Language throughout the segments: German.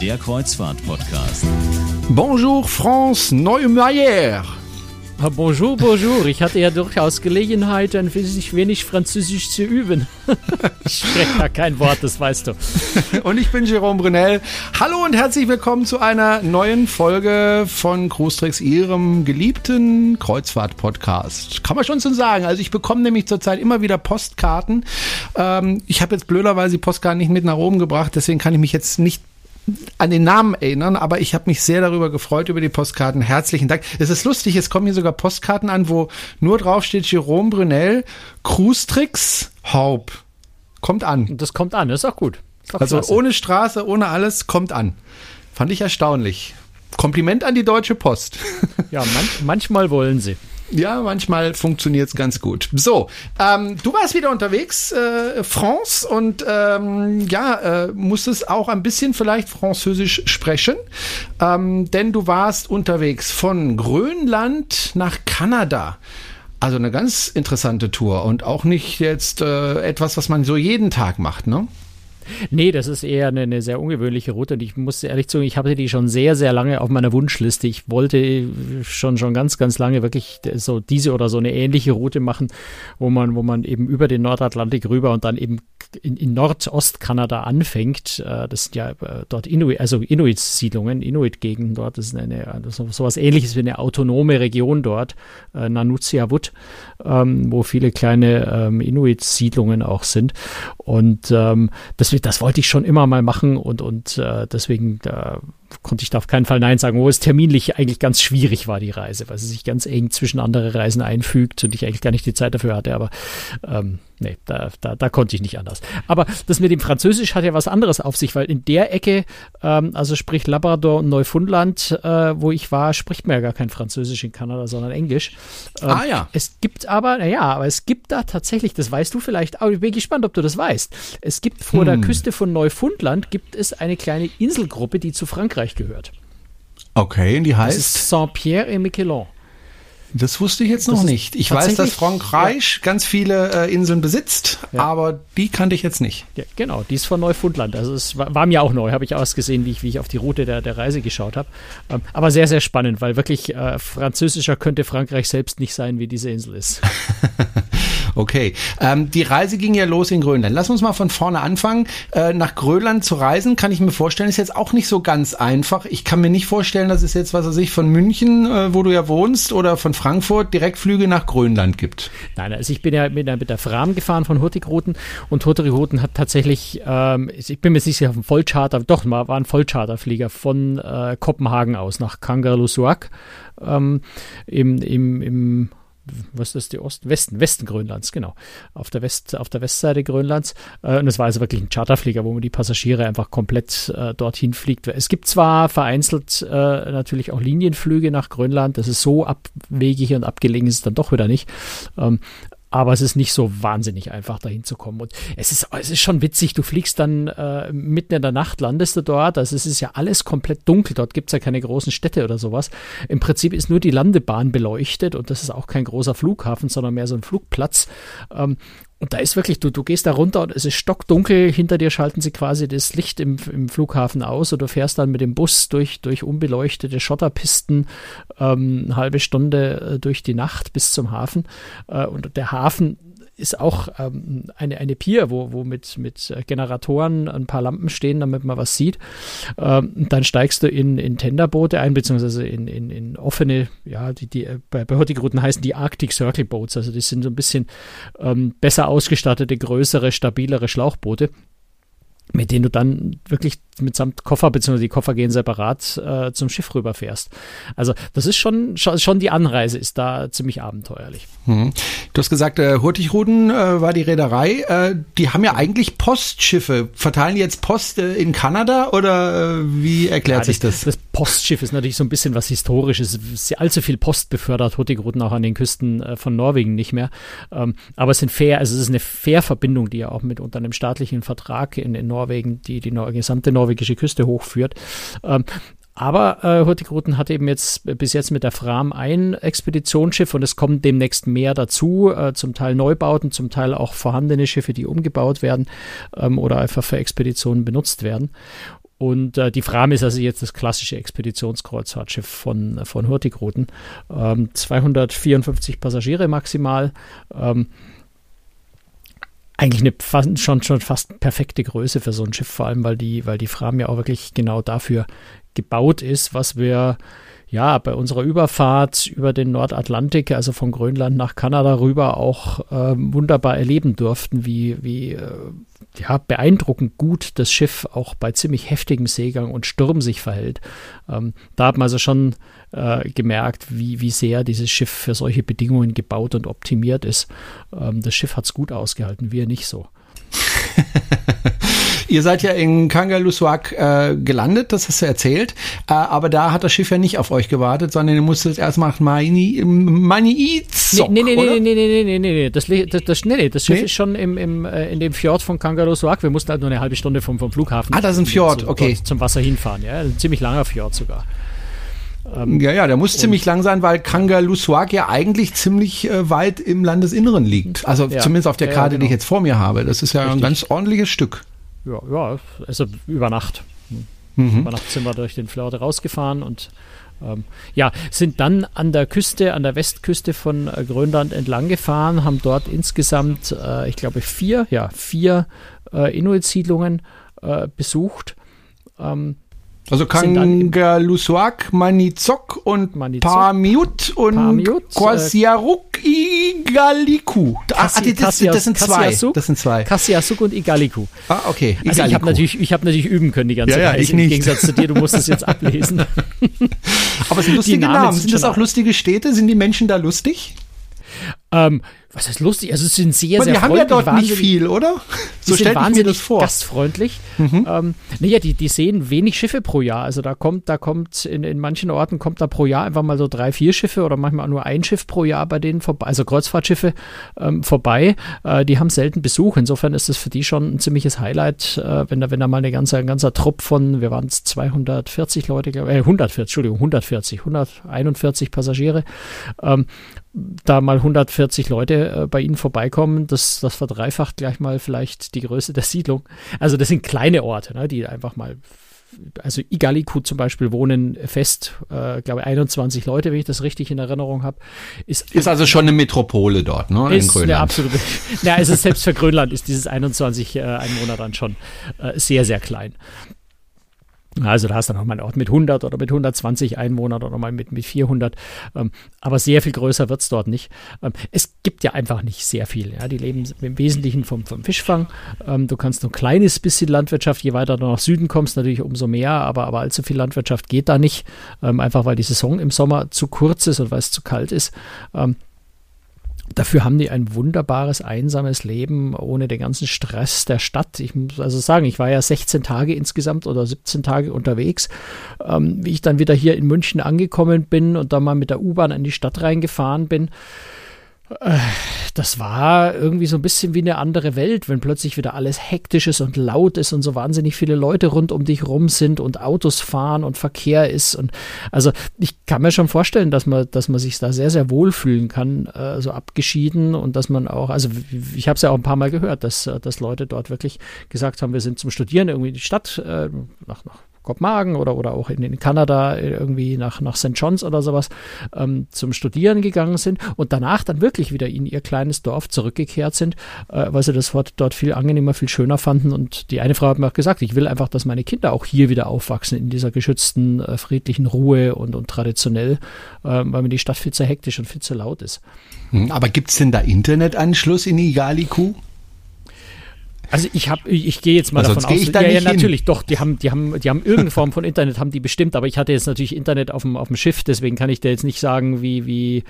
der Kreuzfahrt-Podcast. Bonjour France Neumeier. Ah, bonjour, bonjour. Ich hatte ja durchaus Gelegenheit, ein wenig, wenig Französisch zu üben. ich spreche da kein Wort, das weißt du. Und ich bin Jerome Brunel. Hallo und herzlich willkommen zu einer neuen Folge von Cruistricks, Ihrem geliebten Kreuzfahrt-Podcast. Kann man schon so sagen. Also ich bekomme nämlich zurzeit immer wieder Postkarten. Ähm, ich habe jetzt blöderweise die Postkarten nicht mit nach oben gebracht, deswegen kann ich mich jetzt nicht an den Namen erinnern, aber ich habe mich sehr darüber gefreut, über die Postkarten. Herzlichen Dank. Es ist lustig, es kommen hier sogar Postkarten an, wo nur drauf steht Jerome Brunel, Cruistricks, Haub. Kommt an. Das kommt an, das ist auch gut. Ist auch Also klasse. ohne Straße, ohne alles, kommt an. Fand ich erstaunlich. Kompliment an die Deutsche Post. Ja, man, manchmal wollen sie. Ja, manchmal funktioniert's ganz gut. So, ähm, du warst wieder unterwegs, äh, France, und ähm, ja, äh, musstest auch ein bisschen vielleicht Französisch sprechen, ähm, denn du warst unterwegs von Grönland nach Kanada. Also eine ganz interessante Tour und auch nicht jetzt äh, etwas, was man so jeden Tag macht, ne? Nee, das ist eher eine, eine sehr ungewöhnliche Route und ich muss ehrlich sagen, ich hatte die schon sehr, sehr lange auf meiner Wunschliste. Ich wollte schon, schon ganz, ganz lange wirklich so diese oder so eine ähnliche Route machen, wo man, wo man eben über den Nordatlantik rüber und dann eben in, in Nordostkanada anfängt. Äh, Das sind ja äh, dort Inuit, also Inuit-Siedlungen, Inuit-Gegenden dort. Das ist eine, so, sowas ähnliches wie eine autonome Region dort, äh, Nanutziavut, ähm, wo viele kleine ähm, Inuit-Siedlungen auch sind. Und ähm, das, das wollte ich schon immer mal machen und, und äh, deswegen äh, konnte ich da auf keinen Fall Nein sagen, wo es terminlich eigentlich ganz schwierig war, die Reise, weil sie sich ganz eng zwischen andere Reisen einfügt und ich eigentlich gar nicht die Zeit dafür hatte, aber ähm, nee, da, da, da konnte ich nicht anders. Aber das mit dem Französisch hat ja was anderes auf sich, weil in der Ecke, ähm, also sprich Labrador und Neufundland, äh, wo ich war, spricht man ja gar kein Französisch in Kanada, sondern Englisch. Ähm, Ah, ja. Es gibt aber, naja, aber es gibt da tatsächlich, das weißt du vielleicht, aber ich bin gespannt, ob du das weißt. Es gibt vor der Küste von Neufundland gibt es eine kleine Inselgruppe, die zu Frankreich gehört. Okay, und die heißt? ist Saint-Pierre et Miquelon. Das wusste ich jetzt noch nicht. Ich weiß, dass Frankreich ganz viele äh, Inseln besitzt, Ja. aber die kannte ich jetzt nicht. Ja, genau, die ist von Neufundland. Also es war, war mir auch neu, habe ich ausgesehen, wie ich, wie ich auf die Route der, der Reise geschaut habe. Ähm, aber sehr, sehr spannend, weil wirklich äh, französischer könnte Frankreich selbst nicht sein, wie diese Insel ist. Okay, ähm, die Reise ging ja los in Grönland. Lass uns mal von vorne anfangen. Äh, nach Grönland zu reisen, kann ich mir vorstellen, ist jetzt auch nicht so ganz einfach. Ich kann mir nicht vorstellen, dass es jetzt, was weiß ich, von München, äh, wo du ja wohnst, oder von Frankfurt Direktflüge nach Grönland gibt. Nein, also ich bin ja mit, der- mit der Fram gefahren von Hurtigruten und Hurtigruten hat tatsächlich, ähm, ich bin mir sicher, auf einem Vollcharter, doch, war ein Vollcharterflieger von äh, Kopenhagen aus nach Kangerlussuaq ähm, im, im, im was ist das, die Ost Westen, Westen Grönlands, genau. Auf der, West, auf der Westseite Grönlands. Äh, und es war also wirklich ein Charterflieger, wo man die Passagiere einfach komplett äh, dorthin fliegt. Es gibt zwar vereinzelt äh, natürlich auch Linienflüge nach Grönland, das ist so abwegig und abgelegen ist es dann doch wieder nicht. Ähm, aber es ist nicht so wahnsinnig einfach, dahin zu kommen. Und es ist, es ist schon witzig, du fliegst dann äh, mitten in der Nacht, landest du dort. Also es ist ja alles komplett dunkel. Dort gibt's ja keine großen Städte oder sowas. Im Prinzip ist nur die Landebahn beleuchtet und das ist auch kein großer Flughafen, sondern mehr so ein Flugplatz. Ähm, und da ist wirklich, du, du gehst da runter und es ist stockdunkel. Hinter dir schalten sie quasi das Licht im, im Flughafen aus und du fährst dann mit dem Bus durch, durch unbeleuchtete Schotterpisten ähm, eine halbe Stunde äh, durch die Nacht bis zum Hafen. Äh, und der Hafen ist auch ähm, eine, eine Pier, wo, wo mit, mit äh, Generatoren ein paar Lampen stehen, damit man was sieht. Ähm, dann steigst du in, in Tenderboote ein, beziehungsweise in, in, in offene, ja, die, die äh, bei, bei Hurtigruten heißen die Arctic Circle Boats. Also die sind so ein bisschen ähm, besser ausgestattete, größere, stabilere Schlauchboote mit denen du dann wirklich mitsamt Koffer, beziehungsweise die Koffer gehen separat äh, zum Schiff rüberfährst. Also das ist schon, schon, schon die Anreise ist da ziemlich abenteuerlich. Hm. Du hast gesagt, äh, Hurtigruten äh, war die Reederei. Äh, die haben ja eigentlich Postschiffe. Verteilen die jetzt Post äh, in Kanada oder äh, wie erklärt Ja, sich das? Das Postschiff ist natürlich so ein bisschen was Historisches. Es ist allzu viel Post befördert Hurtigruten auch an den Küsten äh, von Norwegen nicht mehr. Ähm, aber es sind fair, also es ist eine Fährverbindung, die ja auch mit unter einem staatlichen Vertrag in, in Norwegen, die die nor gesamte norwegische Küste hochführt. Ähm, aber äh, Hurtigruten hat eben jetzt äh, bis jetzt mit der Fram ein Expeditionsschiff und es kommen demnächst mehr dazu, äh, zum Teil Neubauten, zum Teil auch vorhandene Schiffe, die umgebaut werden ähm, oder einfach für Expeditionen benutzt werden. Und äh, die Fram ist also jetzt das klassische Expeditionskreuzfahrtschiff von, von Hurtigruten. Ähm, 254 Passagiere maximal. Ähm, eigentlich eine schon, schon fast perfekte Größe für so ein Schiff, vor allem weil die, weil die Fram ja auch wirklich genau dafür gebaut ist, was wir ja, bei unserer Überfahrt über den Nordatlantik, also von Grönland nach Kanada rüber, auch äh, wunderbar erleben durften, wie, wie äh, ja, beeindruckend gut das Schiff auch bei ziemlich heftigem Seegang und Sturm sich verhält. Ähm, da hat man also schon äh, gemerkt, wie, wie sehr dieses Schiff für solche Bedingungen gebaut und optimiert ist. Ähm, das Schiff hat es gut ausgehalten, wir nicht so. Ihr seid ja in Kangalusuak äh, gelandet, das hast du erzählt, äh, aber da hat das Schiff ja nicht auf euch gewartet, sondern ihr musstet erst nach Mani, Mani nee, nee, nee, oder? nee, nee, nee, nee, nee, nee, das, das, das, nee, nee, das Schiff nee? ist schon im, im, äh, in dem Fjord von Kangalusuak, wir mussten halt nur eine halbe Stunde vom, vom Flughafen ah, das ist ein Fjord, zu, okay. zum Wasser hinfahren, ja, ein ziemlich langer Fjord sogar. Ähm, ja, ja, der muss ziemlich lang sein, weil Kangalusuak ja eigentlich ziemlich äh, weit im Landesinneren liegt. Also ja, zumindest auf der Karte, ja, genau. die ich genau. jetzt vor mir habe. Das ist ja Richtig. ein ganz ordentliches Stück. Ja, ja, also über Nacht. Mhm. Über Nacht sind wir durch den Fjord rausgefahren und ähm, ja, sind dann an der Küste, an der Westküste von äh, Grönland entlang gefahren, haben dort insgesamt, äh, ich glaube, vier, ja, vier äh, Inuit-Siedlungen äh, besucht. Ähm, also Kangalusuak, Manizok und Manizok, Pamiut und Pamiut, Kwasiaruk äh, Igaliku. Ach, ah, das, das, sind zwei. Das sind zwei. Kassiasuk und Igaliku. Ah, okay. Igaliku. Also ich habe natürlich, hab natürlich üben können die ganze ja, ja, Zeit. Ich Im nicht. Gegensatz zu dir, du musst es jetzt ablesen. Aber es sind lustige Namen. Namen. Sind das auch lustige Städte? Sind die Menschen da lustig? Ähm, was ist lustig? Also es sind sehr, sehr die haben ja dort nicht viel, oder? So stellt man mir das vor. Gastfreundlich. Mhm. Ähm, naja, die, die sehen wenig Schiffe pro Jahr. Also da kommt, da kommt in, in manchen Orten kommt da pro Jahr einfach mal so drei, vier Schiffe oder manchmal nur ein Schiff pro Jahr bei denen vorbei, also Kreuzfahrtschiffe ähm, vorbei. Äh, die haben selten Besuch. Insofern ist das für die schon ein ziemliches Highlight, äh, wenn da, wenn da mal eine ganze, ein ganzer Trupp von, wir waren es 240 Leute, äh, 140, Entschuldigung, 140, 141 Passagiere, ähm, da mal 140 Leute äh, bei Ihnen vorbeikommen, das, das verdreifacht gleich mal vielleicht die Größe der Siedlung. Also das sind kleine Orte, ne, die einfach mal also Igaliku zum Beispiel wohnen fest, äh, glaube 21 Leute, wenn ich das richtig in Erinnerung habe. Ist, ist also schon eine Metropole dort, ne? Ist in Grönland. Eine absolute, ja, also selbst für Grönland ist dieses 21 äh, Einwohner dann schon äh, sehr, sehr klein. Also da hast du noch mal einen Ort mit 100 oder mit 120 Einwohnern oder mal mit, mit 400. Ähm, aber sehr viel größer wird es dort nicht. Ähm, es gibt ja einfach nicht sehr viel. Ja. Die leben im Wesentlichen vom, vom Fischfang. Ähm, du kannst nur ein kleines bisschen Landwirtschaft, je weiter du nach Süden kommst, natürlich umso mehr. Aber, aber allzu viel Landwirtschaft geht da nicht. Ähm, einfach weil die Saison im Sommer zu kurz ist und weil es zu kalt ist. Dafür haben die ein wunderbares, einsames Leben ohne den ganzen Stress der Stadt. Ich muss also sagen, ich war ja 16 Tage insgesamt oder 17 Tage unterwegs. Ähm, wie ich dann wieder hier in München angekommen bin und dann mal mit der U-Bahn in die Stadt reingefahren bin, das war irgendwie so ein bisschen wie eine andere Welt, wenn plötzlich wieder alles hektisch ist und laut ist und so wahnsinnig viele Leute rund um dich rum sind und Autos fahren und Verkehr ist. Und also ich kann mir schon vorstellen, dass man, dass man sich da sehr, sehr wohlfühlen kann, äh, so abgeschieden und dass man auch, also ich habe es ja auch ein paar Mal gehört, dass, dass Leute dort wirklich gesagt haben, wir sind zum Studieren irgendwie in die Stadt, äh, nach, nach Kopenhagen oder, oder auch in, in Kanada irgendwie nach, nach St. John's oder sowas ähm, zum Studieren gegangen sind und danach dann wirklich wieder in ihr kleines Dorf zurückgekehrt sind, äh, weil sie das Wort dort viel angenehmer, viel schöner fanden. Und die eine Frau hat mir auch gesagt, ich will einfach, dass meine Kinder auch hier wieder aufwachsen, in dieser geschützten, äh, friedlichen Ruhe und, und traditionell, äh, weil mir die Stadt viel zu hektisch und viel zu laut ist. Hm, aber gibt es denn da Internetanschluss in Igaliku? Also ich habe, ich, gehe jetzt mal davon aus, ich da ja, ja, natürlich, doch, die haben, die haben, die haben irgendeine Form von Internet, haben die bestimmt, aber ich hatte jetzt natürlich Internet auf dem, auf dem Schiff, deswegen kann ich dir jetzt nicht sagen, wie, wie,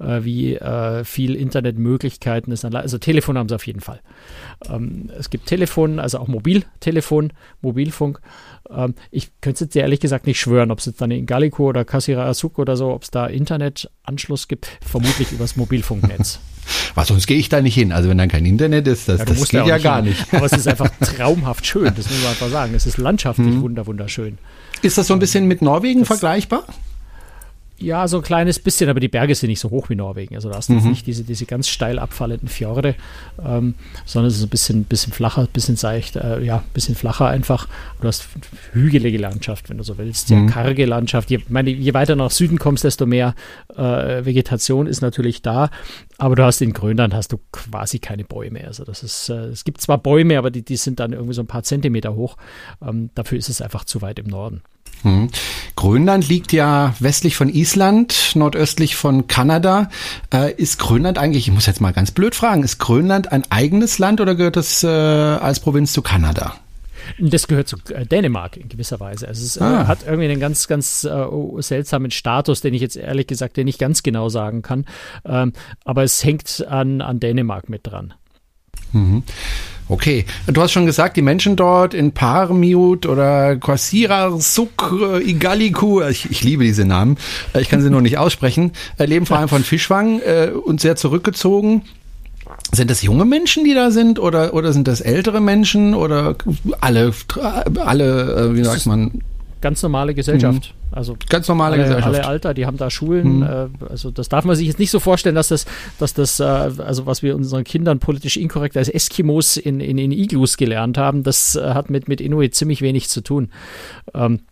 äh, wie äh, viel Internetmöglichkeiten es dann, also Telefon haben sie auf jeden Fall. Ähm, es gibt Telefon, also auch Mobiltelefon, Mobilfunk. Ähm, ich könnte jetzt ehrlich gesagt nicht schwören, ob es jetzt dann in Gallico oder Kasira Asuk oder so, ob es da Internetanschluss gibt, vermutlich übers Mobilfunknetz. Was, sonst gehe ich da nicht hin. Also wenn dann kein Internet ist, das, ja, das geht ja gar hin. nicht. Aber es ist einfach traumhaft schön, das muss man einfach sagen. Es ist landschaftlich hm. wunderschön. Ist das so ein bisschen mit Norwegen das, vergleichbar? Ja, so ein kleines bisschen, aber die Berge sind nicht so hoch wie Norwegen. Also da hast du mhm. jetzt nicht diese, diese ganz steil abfallenden Fjorde, ähm, sondern es ist ein bisschen, bisschen flacher, ein bisschen seicht, äh, ja, ein bisschen flacher einfach. Du hast hügelige Landschaft, wenn du so willst, ja, mhm. karge Landschaft. Je, meine, je weiter nach Süden kommst, desto mehr äh, Vegetation ist natürlich da. Aber du hast in Grönland hast du quasi keine Bäume. Also das ist, äh, es gibt zwar Bäume, aber die, die sind dann irgendwie so ein paar Zentimeter hoch. Ähm, dafür ist es einfach zu weit im Norden. Hm. Grönland liegt ja westlich von Island, nordöstlich von Kanada. Äh, ist Grönland eigentlich, ich muss jetzt mal ganz blöd fragen, ist Grönland ein eigenes Land oder gehört das äh, als Provinz zu Kanada? Das gehört zu äh, Dänemark in gewisser Weise. Also es äh, ah. hat irgendwie einen ganz, ganz äh, seltsamen Status, den ich jetzt ehrlich gesagt nicht ganz genau sagen kann. Ähm, aber es hängt an, an Dänemark mit dran. Mhm. Okay, du hast schon gesagt, die Menschen dort in Parmiut oder Quasira, Suk, Igaliku, ich, ich, liebe diese Namen, äh, ich kann sie nur nicht aussprechen, leben vor allem von Fischfang äh, und sehr zurückgezogen. Sind das junge Menschen, die da sind oder, oder sind das ältere Menschen oder alle, alle, äh, wie sagt man? Ganz normale Gesellschaft. Mhm. Also ganz normale alle, Gesellschaft. Alle Alter, die haben da Schulen. Mhm. Äh, also das darf man sich jetzt nicht so vorstellen, dass das, dass das, äh, also was wir unseren Kindern politisch inkorrekt als Eskimos in, in, in Iglus gelernt haben, das äh, hat mit, mit Inuit ziemlich wenig zu tun. Ähm,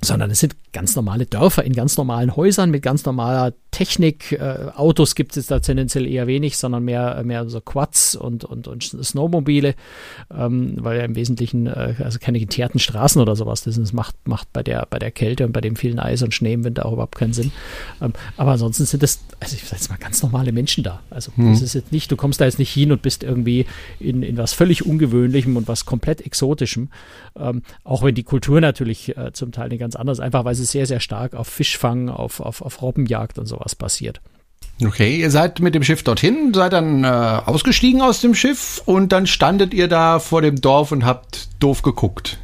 sondern es sind ganz normale Dörfer in ganz normalen Häusern mit ganz normaler Technik. Äh, Autos gibt es da tendenziell eher wenig, sondern mehr, mehr so Quads und, und, und Snowmobile, ähm, weil ja im Wesentlichen äh, also keine geteerten Straßen oder sowas. Das, das macht, macht bei, der, bei der Kälte und bei dem vielen Eis und Schnee im Winter auch überhaupt keinen Sinn. Ähm, aber ansonsten sind das, also ich sage jetzt mal, ganz normale Menschen da. Also hm. das ist jetzt nicht, du kommst da jetzt nicht hin und bist irgendwie in, in was völlig Ungewöhnlichem und was komplett Exotischem. Ähm, auch wenn die Kultur natürlich äh, zum Teil eine ganz anders, einfach weil sie sehr, sehr stark auf Fischfang, auf, auf, auf Robbenjagd und sowas basiert. Okay, ihr seid mit dem Schiff dorthin, seid dann äh, ausgestiegen aus dem Schiff und dann standet ihr da vor dem Dorf und habt doof geguckt.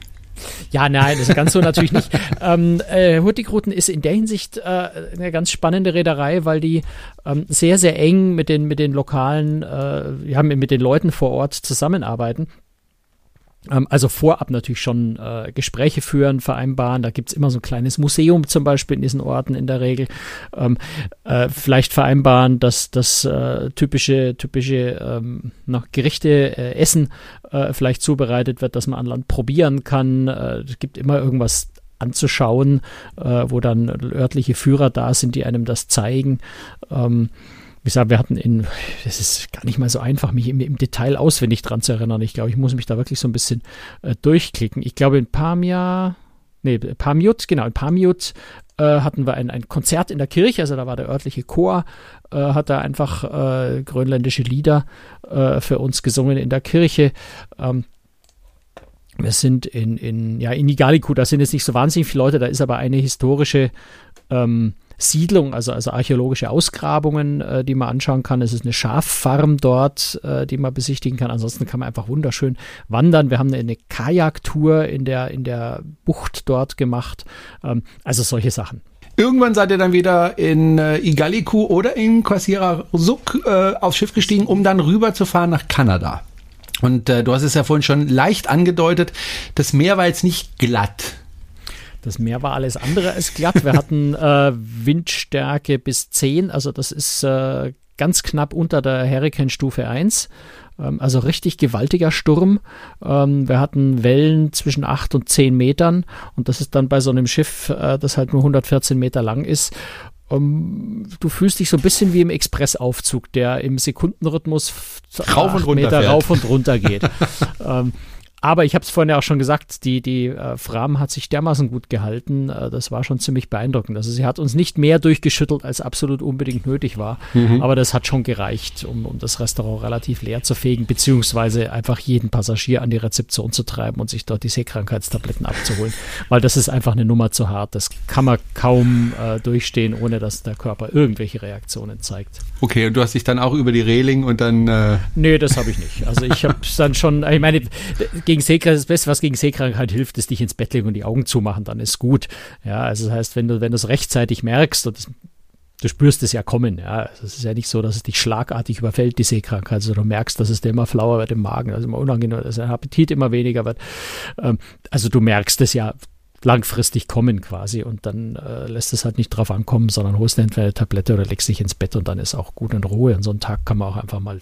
Ja, nein, das ist ganz so natürlich nicht. Ähm, äh, Hurtigruten ist in der Hinsicht äh, eine ganz spannende Reederei, weil die ähm, sehr, sehr eng mit den, mit den lokalen, äh, ja, mit den Leuten vor Ort zusammenarbeiten. Ähm, also vorab natürlich schon äh, Gespräche führen, vereinbaren. Da gibt's immer so ein kleines Museum zum Beispiel in diesen Orten in der Regel. Ähm, äh, vielleicht vereinbaren, dass das äh, typische, typische ähm, noch Gerichte, äh, Essen äh, vielleicht zubereitet wird, dass man an Land probieren kann. Äh, es gibt immer irgendwas anzuschauen, äh, wo dann örtliche Führer da sind, die einem das zeigen. Ähm, wie gesagt, wir hatten in, es ist gar nicht mal so einfach, mich im, im, Detail auswendig dran zu erinnern. Ich glaube, ich muss mich da wirklich so ein bisschen äh, durchklicken. Ich glaube, in Pamia, nee, Pamiut, genau, in Pamiut äh, hatten wir ein, ein Konzert in der Kirche, also da war der örtliche Chor, äh, hat da einfach äh, grönländische Lieder äh, für uns gesungen in der Kirche. Ähm, wir sind in, in, ja, in Igaliku, da sind jetzt nicht so wahnsinnig viele Leute, da ist aber eine historische ähm, Siedlung, also, also archäologische Ausgrabungen, äh, die man anschauen kann. Es ist eine Schaffarm dort, äh, die man besichtigen kann. Ansonsten kann man einfach wunderschön wandern. Wir haben eine, eine Kajaktour in der, in der Bucht dort gemacht. Ähm, also solche Sachen. Irgendwann seid ihr dann wieder in äh, Igaliku oder in Kwasirarusuk äh, aufs Schiff gestiegen, um dann rüberzufahren nach Kanada. Und äh, du hast es ja vorhin schon leicht angedeutet, das Meer war jetzt nicht glatt. Das Meer war alles andere als glatt. Wir hatten äh, Windstärke bis 10, also das ist äh, ganz knapp unter der Hurricane-Stufe 1. Ähm, also richtig gewaltiger Sturm. Ähm, wir hatten Wellen zwischen 8 und 10 Metern und das ist dann bei so einem Schiff, äh, das halt nur 114 Meter lang ist. Um, ähm, du fühlst dich so ein bisschen wie im Expressaufzug, der im Sekundenrhythmus rauf und runter Meter fährt. rauf und runter geht. ähm, aber ich habe es vorhin ja auch schon gesagt, die, die äh, Fram hat sich dermaßen gut gehalten. Äh, das war schon ziemlich beeindruckend. Also sie hat uns nicht mehr durchgeschüttelt, als absolut unbedingt nötig war. Mhm. Aber das hat schon gereicht, um, um das Restaurant relativ leer zu fegen, beziehungsweise einfach jeden Passagier an die Rezeption zu treiben und sich dort die Seekrankheitstabletten abzuholen. Weil das ist einfach eine Nummer zu hart. Das kann man kaum äh, durchstehen, ohne dass der Körper irgendwelche Reaktionen zeigt. Okay, und du hast dich dann auch über die Reling und dann. Äh nee, das habe ich nicht. Also ich habe dann schon, ich meine, gegen Seekrankheit, das Beste, was gegen Seekrankheit hilft, ist dich ins Bett legen und die Augen zumachen, dann ist gut. Ja, also das heißt, wenn du, wenn du es rechtzeitig merkst und das, du spürst es ja kommen, ja. Also es ist ja nicht so, dass es dich schlagartig überfällt, die Seekrankheit. Also du merkst, dass es dir immer flauer wird im Magen, also immer unangenehm, dass der Appetit immer weniger wird. Ähm, also du merkst es ja langfristig kommen quasi und dann äh, lässt es halt nicht drauf ankommen, sondern holst entweder eine Tablette oder legst dich ins Bett und dann ist auch gut in Ruhe. Und so einen Tag kann man auch einfach mal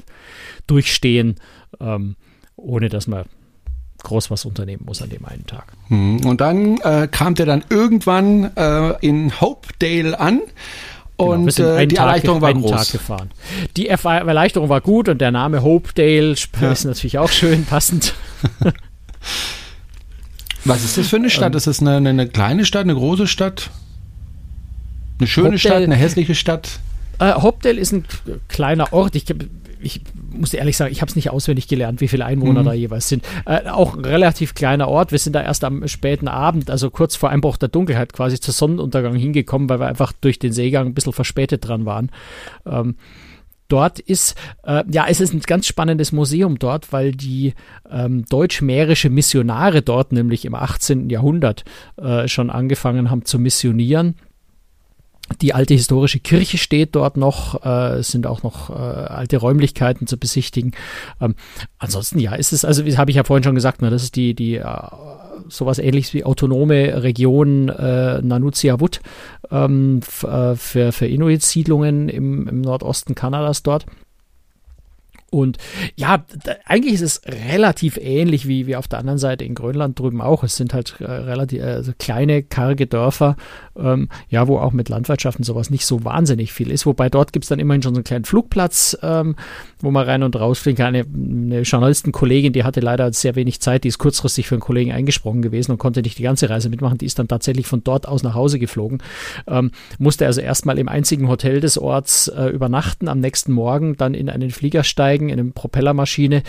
durchstehen, ähm, ohne dass man groß was unternehmen muss an dem einen Tag. Hm, und dann äh, kam der dann irgendwann äh, in Hopedale an. Genau, und genau, äh, die Tag, Erleichterung war groß. Die Erleichterung war gut und der Name Hopedale ja. ist natürlich auch schön passend. Was ist das für eine Stadt? Ähm, ist das eine, eine, kleine Stadt, eine große Stadt? Eine schöne Hopedale, Stadt, eine hässliche Stadt? Äh, Hopedale ist ein kleiner Ort. Ich, ich muss ehrlich sagen, ich habe es nicht auswendig gelernt, wie viele Einwohner mhm. da jeweils sind. Äh, auch ein relativ kleiner Ort. Wir sind da erst am späten Abend, also kurz vor Einbruch der Dunkelheit quasi zu Sonnenuntergang hingekommen, weil wir einfach durch den Seegang ein bisschen verspätet dran waren. Ähm, dort ist, äh, ja, es ist ein ganz spannendes Museum dort, weil die ähm, deutsch-mährische Missionare dort nämlich im 18. Jahrhundert äh, schon angefangen haben zu missionieren die alte historische Kirche steht dort noch, äh, es sind auch noch äh, alte Räumlichkeiten zu besichtigen. Ähm, ansonsten, ja, ist es, also, habe ich ja vorhin schon gesagt, ne, das ist die, die äh, sowas ähnliches wie autonome Region äh, Nanutiavut ähm, äh, für, für Inuit-Siedlungen im, im Nordosten Kanadas dort. Und ja, eigentlich ist es relativ ähnlich wie, wie auf der anderen Seite in Grönland drüben auch. Es sind halt äh, relativ also kleine, karge Dörfer, ähm, ja, wo auch mit Landwirtschaft und sowas nicht so wahnsinnig viel ist. Wobei dort gibt es dann immerhin schon so einen kleinen Flugplatz, ähm, wo man rein und rausfliegen kann. Eine, eine Journalistenkollegin, die hatte leider sehr wenig Zeit, die ist kurzfristig für einen Kollegen eingesprungen gewesen und konnte nicht die ganze Reise mitmachen. Die ist dann tatsächlich von dort aus nach Hause geflogen. Ähm, musste also erstmal im einzigen Hotel des Orts äh, übernachten, am nächsten Morgen dann in einen Flieger steigen einsteigen in eine Propellermaschine,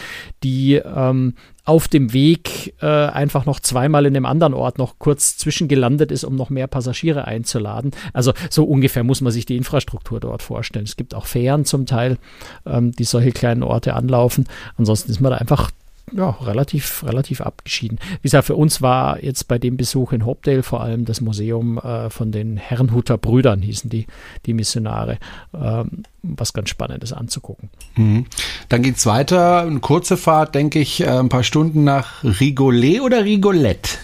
die ähm, auf dem Weg äh, einfach noch zweimal in einem anderen Ort noch kurz zwischengelandet ist, um noch mehr Passagiere einzuladen. Also so ungefähr muss man sich die Infrastruktur dort vorstellen. Es gibt auch Fähren zum Teil, ähm, die solche kleinen Orte anlaufen. Ansonsten ist man da einfach ja, relativ, relativ abgeschieden. Wie gesagt, für uns war jetzt bei dem Besuch in Hopedale vor allem das Museum äh, von den Herrenhuter Brüdern, hießen die, die Missionare, ähm, was ganz Spannendes anzugucken. Mhm. Dann es weiter, eine kurze Fahrt, denke ich, äh, ein paar Stunden nach Rigolet oder Rigolette?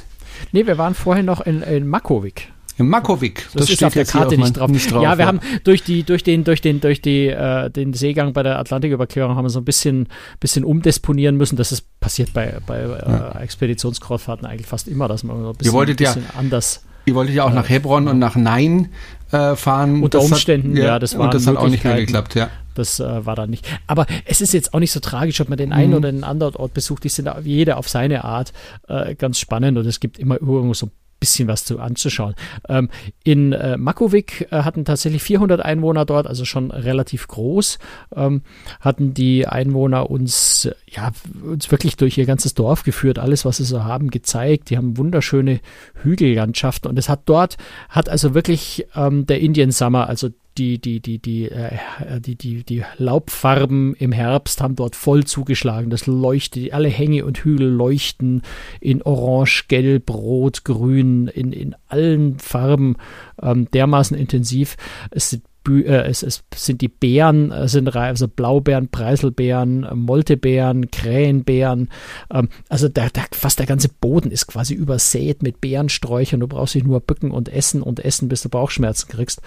Nee, wir waren vorher noch in, in Makowik. In Makowik. Das, das steht auf der Karte nicht drauf. nicht drauf. Ja, wir ja. haben durch die, durch den, durch den, durch die, äh, den Seegang bei der Atlantiküberquerung haben wir so ein bisschen, bisschen umdisponieren müssen. Das ist passiert bei, bei äh, Expeditionskreuzfahrten eigentlich fast immer, dass man so ein bisschen, ein bisschen ja, anders. Ihr wolltet ja auch äh, nach Hebron und nach Nein äh, fahren. Unter Umständen, hat, ja, das war. Und das hat auch nicht mehr geklappt, ja. Das äh, war dann nicht. Aber es ist jetzt auch nicht so tragisch, ob man den einen mhm. oder den anderen Ort besucht. Die sind jeder auf seine Art äh, ganz spannend und es gibt immer irgendwo so bisschen was zu anzuschauen. Ähm, in äh, Makowik äh, hatten tatsächlich 400 Einwohner dort, also schon relativ groß, ähm, hatten die Einwohner uns, ja, uns wirklich durch ihr ganzes Dorf geführt, alles, was sie so haben, gezeigt. Die haben wunderschöne Hügellandschaften und es hat dort, hat also wirklich ähm, der Indian Summer, also die, die, die, die, äh, die, die, die Laubfarben im Herbst haben dort voll zugeschlagen. Das leuchtet, alle Hänge und Hügel leuchten in Orange, Gelb, Rot, Grün, in, in allen Farben ähm, dermaßen intensiv. Es sind äh, es, es, sind die Beeren, äh, sind also Blaubeeren, Preiselbeeren, Moltebeeren, Krähenbeeren. Ähm, also der, der, fast der ganze Boden ist quasi übersät mit Beerensträuchern. Du brauchst dich nur bücken und essen und essen, bis du Bauchschmerzen kriegst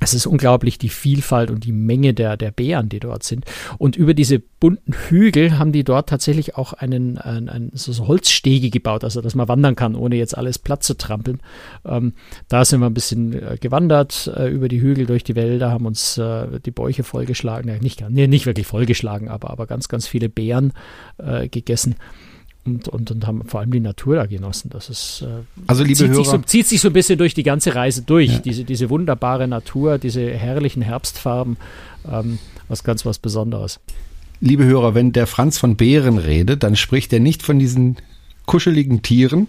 es ist unglaublich die Vielfalt und die Menge der, der Bären, die dort sind. Und über diese bunten Hügel haben die dort tatsächlich auch einen, einen, einen so, so Holzstege gebaut, also dass man wandern kann, ohne jetzt alles platt zu trampeln. Ähm, da sind wir ein bisschen äh, gewandert äh, über die Hügel durch die Wälder, haben uns äh, die Bäuche vollgeschlagen, ja, nicht, nee, nicht wirklich vollgeschlagen, aber, aber ganz, ganz viele Beeren äh, gegessen und, und, und haben vor allem die Natur da genossen. Das ist, äh, also liebe zieht, Hörer, sich so, zieht sich so ein bisschen durch die ganze Reise durch. Ja. Diese, diese wunderbare Natur, diese herrlichen Herbstfarben, ähm, was ganz was Besonderes. Liebe Hörer, wenn der Franz von Bären redet, dann spricht er nicht von diesen kuscheligen Tieren.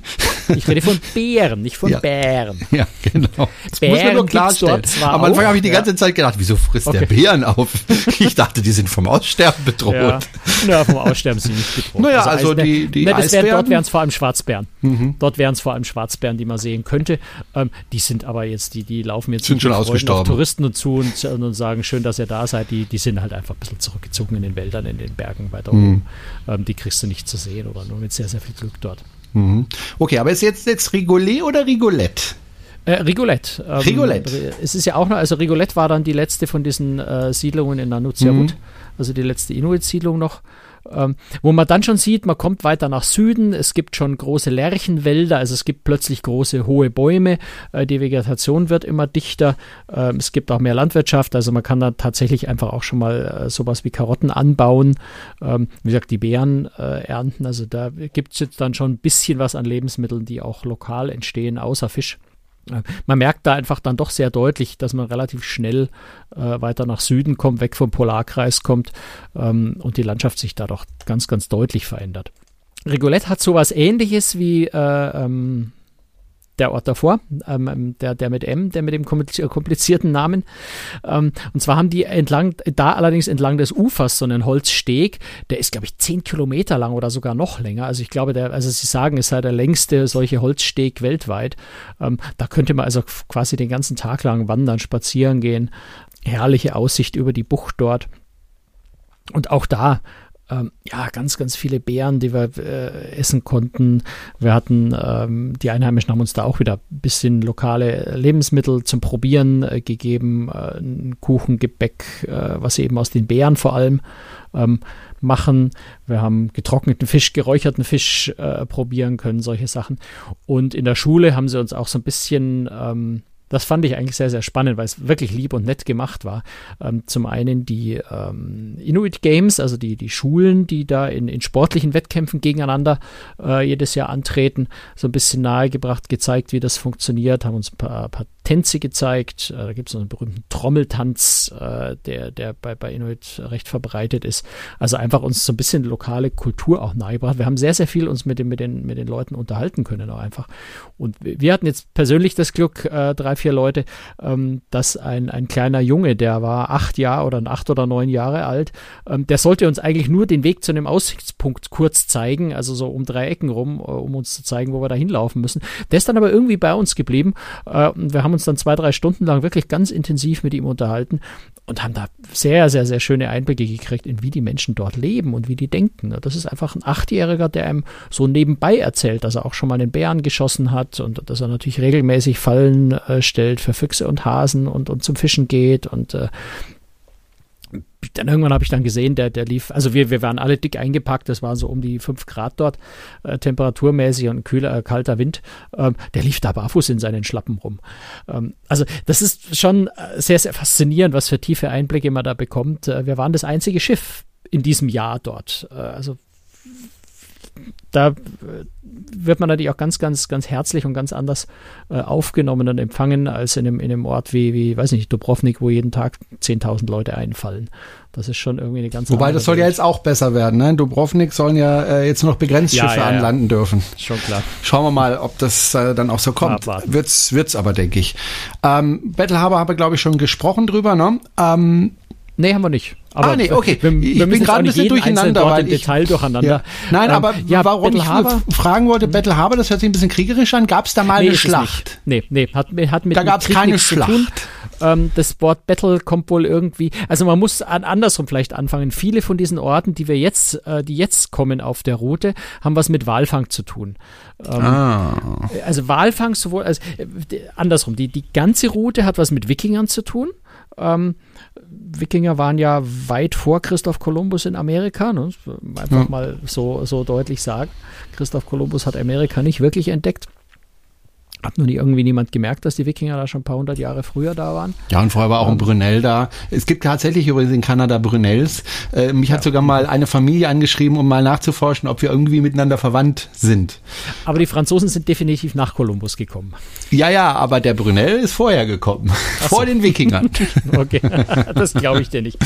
Ich rede von Bären, nicht von ja. Bären. Ja, genau. Das Bären muss man nur klarstellen. Am Anfang habe ich die ganze ja. Zeit gedacht, wieso frisst okay. der Bären auf? Ich dachte, die sind vom Aussterben bedroht. Ja, ja vom Aussterben sind sie nicht bedroht. Naja, also, also die, die ne, Wären, Dort wären es vor allem Schwarzbären. Mhm. Dort wären es vor allem Schwarzbären, die man sehen könnte. Ähm, die sind aber jetzt, die, die laufen jetzt sind schon ausgestorben. auf Touristen und zu und, und, sagen, schön, dass ihr da seid. Die, die sind halt einfach ein bisschen zurückgezogen in den Wäldern, in den Bergen weiter mhm. oben. Ähm, die kriegst du nicht zu sehen oder nur mit sehr, sehr viel Glück dort. Mhm. Okay, aber ist jetzt, jetzt Rigolet oder Rigolette? Äh, Rigolette. Ähm, Rigolette. Es ist ja auch noch, also Rigolette war dann die letzte von diesen äh, Siedlungen in Nanuziavut, mhm. also die letzte Inuit-Siedlung noch. Ähm, wo man dann schon sieht, man kommt weiter nach Süden, es gibt schon große Lärchenwälder, also es gibt plötzlich große hohe Bäume, äh, die Vegetation wird immer dichter, ähm, es gibt auch mehr Landwirtschaft, also man kann da tatsächlich einfach auch schon mal äh, sowas wie Karotten anbauen, ähm, wie gesagt, die Beeren äh, ernten, also da gibt es jetzt dann schon ein bisschen was an Lebensmitteln, die auch lokal entstehen, außer Fisch. Man merkt da einfach dann doch sehr deutlich, dass man relativ schnell äh, weiter nach Süden kommt, weg vom Polarkreis kommt ähm, und die Landschaft sich da doch ganz, ganz deutlich verändert. Rigolette hat sowas ähnliches wie äh, ähm, der Ort davor, ähm, ähm, der, der mit M, der mit dem komplizierten Namen. Ähm, und zwar haben die entlang, da allerdings entlang des Ufers so einen Holzsteg, der ist, glaube ich, zehn Kilometer lang oder sogar noch länger. Also ich glaube, der, also sie sagen, es sei der längste solche Holzsteg weltweit. Ähm, da könnte man also quasi den ganzen Tag lang wandern, spazieren gehen. Herrliche Aussicht über die Bucht dort. Und auch da ähm, ja, ganz, ganz viele Beeren, die wir äh, essen konnten. Wir hatten, ähm, die Einheimischen haben uns da auch wieder ein bisschen lokale Lebensmittel zum Probieren äh, gegeben, äh, Kuchen, Gebäck, äh, was sie eben aus den Beeren vor allem ähm, machen. Wir haben getrockneten Fisch, geräucherten Fisch äh, probieren können, solche Sachen. Und in der Schule haben sie uns auch so ein bisschen ähm, das fand ich eigentlich sehr, sehr spannend, weil es wirklich lieb und nett gemacht war. Ähm, zum einen die ähm, Inuit Games, also die, die Schulen, die da in, in sportlichen Wettkämpfen gegeneinander äh, jedes Jahr antreten, so ein bisschen nahegebracht, gezeigt, wie das funktioniert, haben uns ein paar, paar Tänze gezeigt. Äh, da gibt es so einen berühmten Trommeltanz, äh, der, der bei, bei Inuit recht verbreitet ist. Also einfach uns so ein bisschen lokale Kultur auch nahegebracht. Wir haben sehr, sehr viel uns mit den, mit den, mit den Leuten unterhalten können auch einfach. Und wir hatten jetzt persönlich das Glück, äh, drei, vier Leute, ähm, dass ein, ein kleiner Junge, der war acht Jahre oder acht oder neun Jahre alt, ähm, der sollte uns eigentlich nur den Weg zu einem Aussichtspunkt kurz zeigen, also so um drei Ecken rum, um uns zu zeigen, wo wir da hinlaufen müssen. Der ist dann aber irgendwie bei uns geblieben. Äh, wir haben uns dann zwei, drei Stunden lang wirklich ganz intensiv mit ihm unterhalten und haben da sehr, sehr, sehr schöne Einblicke gekriegt, in wie die Menschen dort leben und wie die denken. Das ist einfach ein Achtjähriger, der einem so nebenbei erzählt, dass er auch schon mal einen Bären geschossen hat und dass er natürlich regelmäßig Fallen äh, stellt für Füchse und Hasen und, und zum Fischen geht und äh, dann irgendwann habe ich dann gesehen, der, der lief, also wir, wir waren alle dick eingepackt, das waren so um die 5 Grad dort, äh, temperaturmäßig und kühler, äh, kalter Wind. Ähm, der lief da barfuß in seinen Schlappen rum. Ähm, also das ist schon äh, sehr, sehr faszinierend, was für tiefe Einblicke man da bekommt. Äh, wir waren das einzige Schiff in diesem Jahr dort. Äh, also da äh, wird man natürlich auch ganz, ganz, ganz herzlich und ganz anders äh, aufgenommen und empfangen als in einem, in einem Ort wie, wie, weiß nicht, Dubrovnik, wo jeden Tag 10.000 Leute einfallen. Das ist schon irgendwie eine ganz Wobei, das soll Welt. ja jetzt auch besser werden. Ne? In Dubrovnik sollen ja äh, jetzt noch begrenzt ja, Schiffe ja, ja. anlanden dürfen. Schon klar. Schauen wir mal, ob das äh, dann auch so kommt. Wird's, wird's aber, denke ich. Ähm, Battle Harbor habe, glaube ich, schon gesprochen drüber. Ne? Ähm, Nee, haben wir nicht. Aber ah, nee, okay. Wir, wir ich bin gerade ein bisschen durcheinander. Weil im ich, Detail durcheinander. Ja. Nein, ähm, aber ja, warum Battle ich Harbor, fragen wollte, Battle Harbor, das hört sich ein bisschen kriegerisch an. Gab es da mal nee, eine Schlacht? Nee, nee, hat, hat mit Da gab es keine Schlacht. Ähm, das Wort Battle kommt wohl irgendwie, also man muss an, andersrum vielleicht anfangen. Viele von diesen Orten, die wir jetzt, äh, die jetzt kommen auf der Route, haben was mit Walfang zu tun. Ähm, ah. Also Walfang sowohl, also äh, andersrum, die, die ganze Route hat was mit Wikingern zu tun. Ähm, Wikinger waren ja weit vor Christoph Kolumbus in Amerika, ne? einfach ja. mal so, so deutlich sagen. Christoph Kolumbus hat Amerika nicht wirklich entdeckt. Hat nur nie irgendwie niemand gemerkt, dass die Wikinger da schon ein paar hundert Jahre früher da waren. Ja, und vorher war auch ein ähm, Brunel da. Es gibt tatsächlich übrigens in Kanada Brunels. Äh, mich ja. hat sogar mal eine Familie angeschrieben, um mal nachzuforschen, ob wir irgendwie miteinander verwandt sind. Aber die Franzosen sind definitiv nach Kolumbus gekommen. Ja, ja, aber der Brunel ist vorher gekommen. So. Vor den Wikingern. okay, das glaube ich dir nicht.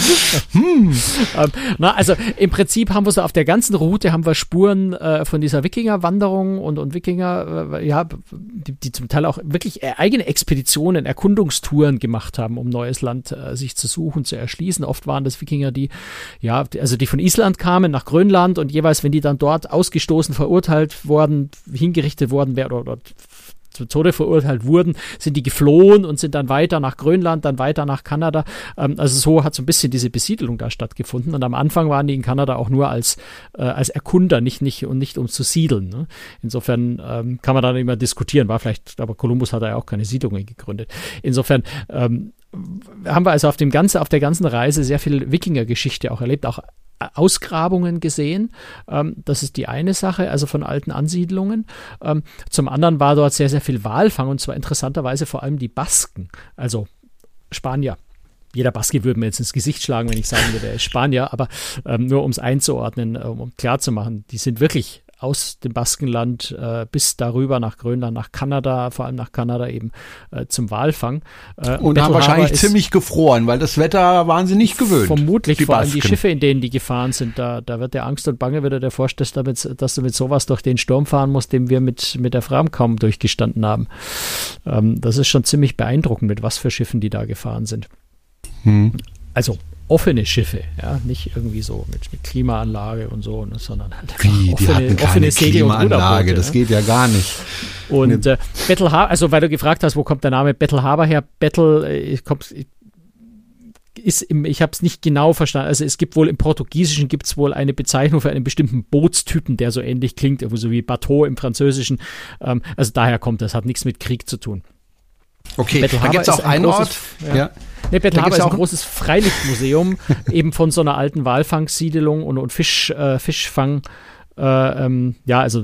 Hm. Ähm, na, also im Prinzip haben wir so auf der ganzen Route haben wir Spuren äh, von dieser Wikingerwanderung und, und Wikinger, äh, ja, die, die zum Teil auch wirklich äh, eigene Expeditionen, Erkundungstouren gemacht haben, um neues Land äh, sich zu suchen, zu erschließen. Oft waren das Wikinger, die, ja, also die von Island kamen nach Grönland und jeweils, wenn die dann dort ausgestoßen, verurteilt worden, hingerichtet worden wären oder, oder zum Tode verurteilt wurden, sind die geflohen und sind dann weiter nach Grönland, dann weiter nach Kanada. Ähm, also so hat so ein bisschen diese Besiedelung da stattgefunden. Und am Anfang waren die in Kanada auch nur als, äh, als Erkunder, nicht, nicht, und nicht um zu siedeln. Ne? Insofern ähm, kann man dann immer diskutieren, war vielleicht, aber Kolumbus hat ja auch keine Siedlungen gegründet. Insofern ähm, haben wir also auf dem ganzen, auf der ganzen Reise sehr viel Wikinger-Geschichte auch erlebt, auch Ausgrabungen gesehen. Ähm, das ist die eine Sache, also von alten Ansiedlungen. Ähm, zum anderen war dort sehr, sehr viel Walfang und zwar interessanterweise vor allem die Basken, also Spanier. Jeder Baske würde mir jetzt ins Gesicht schlagen, wenn ich sagen würde, er ist Spanier, aber ähm, nur um es einzuordnen, um, um klar zu machen, die sind wirklich aus dem Baskenland äh, bis darüber nach Grönland, nach Kanada, vor allem nach Kanada eben äh, zum Walfang. Äh, und haben wahrscheinlich ziemlich gefroren, weil das Wetter waren sie nicht gewöhnt. Vermutlich, vor allem die Schiffe, in denen die gefahren sind, da, da wird der Angst und Bange wieder der vorstellst, damit, dass du mit sowas durch den Sturm fahren musst, den wir mit, mit der Fram kaum durchgestanden haben. Ähm, das ist schon ziemlich beeindruckend, mit was für Schiffen die da gefahren sind. Hm. Also offene Schiffe, ja, nicht irgendwie so mit, mit Klimaanlage und so, ne, sondern halt Wie, offene, die hatten keine offene Klimaanlage, das geht ja gar nicht. Und äh, Battle Harbor, also weil du gefragt hast, wo kommt der Name Battle Harbor her? Battle äh, kommt, ist im, ich habe es nicht genau verstanden. Also es gibt wohl im Portugiesischen gibt es wohl eine Bezeichnung für einen bestimmten Bootstypen, der so ähnlich klingt, so wie Bateau im Französischen. Ähm, also daher kommt das, hat nichts mit Krieg zu tun. Okay, da gibt es auch einen Ort. Ja. ja. Nee, Harbor ist ein großes Freilichtmuseum, eben von so einer alten Walfangsiedelung und, und Fisch, äh, Fischfang. Äh, ähm, ja, also